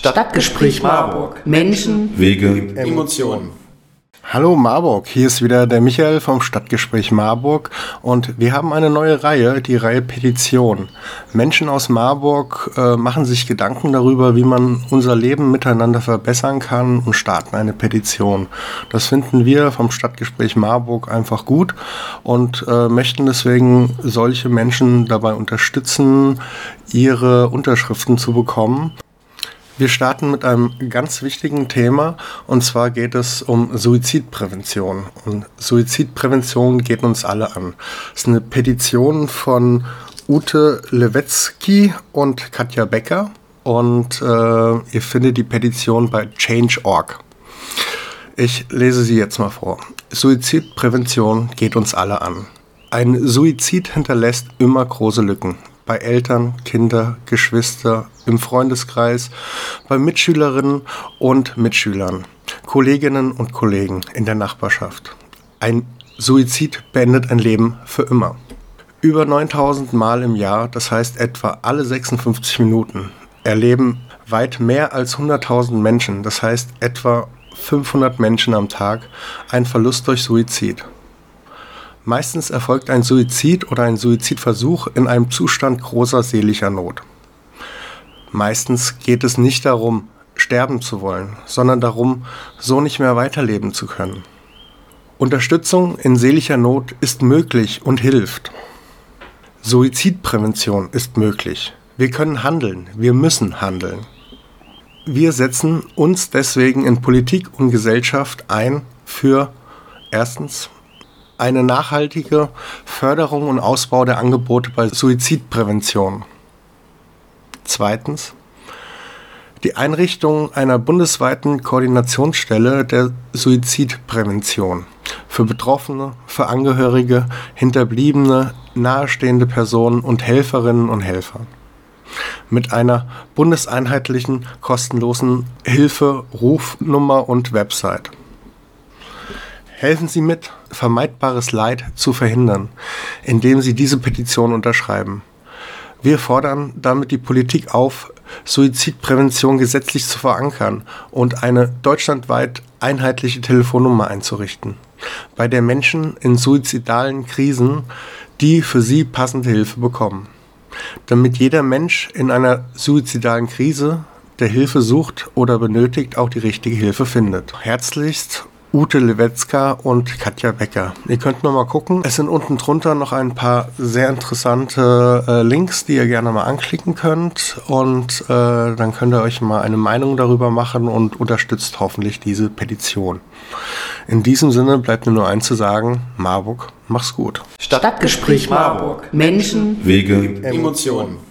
Stadtgespräch Marburg. Menschen, Wege, Emotionen. Hallo Marburg, hier ist wieder der Michael vom Stadtgespräch Marburg und wir haben eine neue Reihe, die Reihe Petition. Menschen aus Marburg äh, machen sich Gedanken darüber, wie man unser Leben miteinander verbessern kann und starten eine Petition. Das finden wir vom Stadtgespräch Marburg einfach gut und äh, möchten deswegen solche Menschen dabei unterstützen, ihre Unterschriften zu bekommen. Wir starten mit einem ganz wichtigen Thema und zwar geht es um Suizidprävention. Und Suizidprävention geht uns alle an. Es ist eine Petition von Ute Lewetzky und Katja Becker und äh, ihr findet die Petition bei Change.org. Ich lese sie jetzt mal vor. Suizidprävention geht uns alle an. Ein Suizid hinterlässt immer große Lücken bei Eltern, Kinder, Geschwister, im Freundeskreis, bei Mitschülerinnen und Mitschülern, Kolleginnen und Kollegen in der Nachbarschaft. Ein Suizid beendet ein Leben für immer. Über 9000 Mal im Jahr, das heißt etwa alle 56 Minuten, erleben weit mehr als 100.000 Menschen, das heißt etwa 500 Menschen am Tag, einen Verlust durch Suizid. Meistens erfolgt ein Suizid oder ein Suizidversuch in einem Zustand großer seelischer Not. Meistens geht es nicht darum, sterben zu wollen, sondern darum, so nicht mehr weiterleben zu können. Unterstützung in seelischer Not ist möglich und hilft. Suizidprävention ist möglich. Wir können handeln, wir müssen handeln. Wir setzen uns deswegen in Politik und Gesellschaft ein für erstens eine nachhaltige Förderung und Ausbau der Angebote bei Suizidprävention. Zweitens die Einrichtung einer bundesweiten Koordinationsstelle der Suizidprävention für Betroffene, für Angehörige, Hinterbliebene, nahestehende Personen und Helferinnen und Helfer. Mit einer bundeseinheitlichen kostenlosen Hilfe, Rufnummer und Website. Helfen Sie mit, vermeidbares Leid zu verhindern, indem Sie diese Petition unterschreiben. Wir fordern damit die Politik auf, Suizidprävention gesetzlich zu verankern und eine deutschlandweit einheitliche Telefonnummer einzurichten, bei der Menschen in suizidalen Krisen die für sie passende Hilfe bekommen. Damit jeder Mensch in einer suizidalen Krise, der Hilfe sucht oder benötigt, auch die richtige Hilfe findet. Herzlichst Ute Lewetzka und Katja Becker. Ihr könnt noch mal gucken. Es sind unten drunter noch ein paar sehr interessante äh, Links, die ihr gerne mal anklicken könnt. Und äh, dann könnt ihr euch mal eine Meinung darüber machen und unterstützt hoffentlich diese Petition. In diesem Sinne bleibt mir nur eins zu sagen. Marburg, mach's gut. Stadtgespräch Marburg. Menschen, Wege, Emotionen.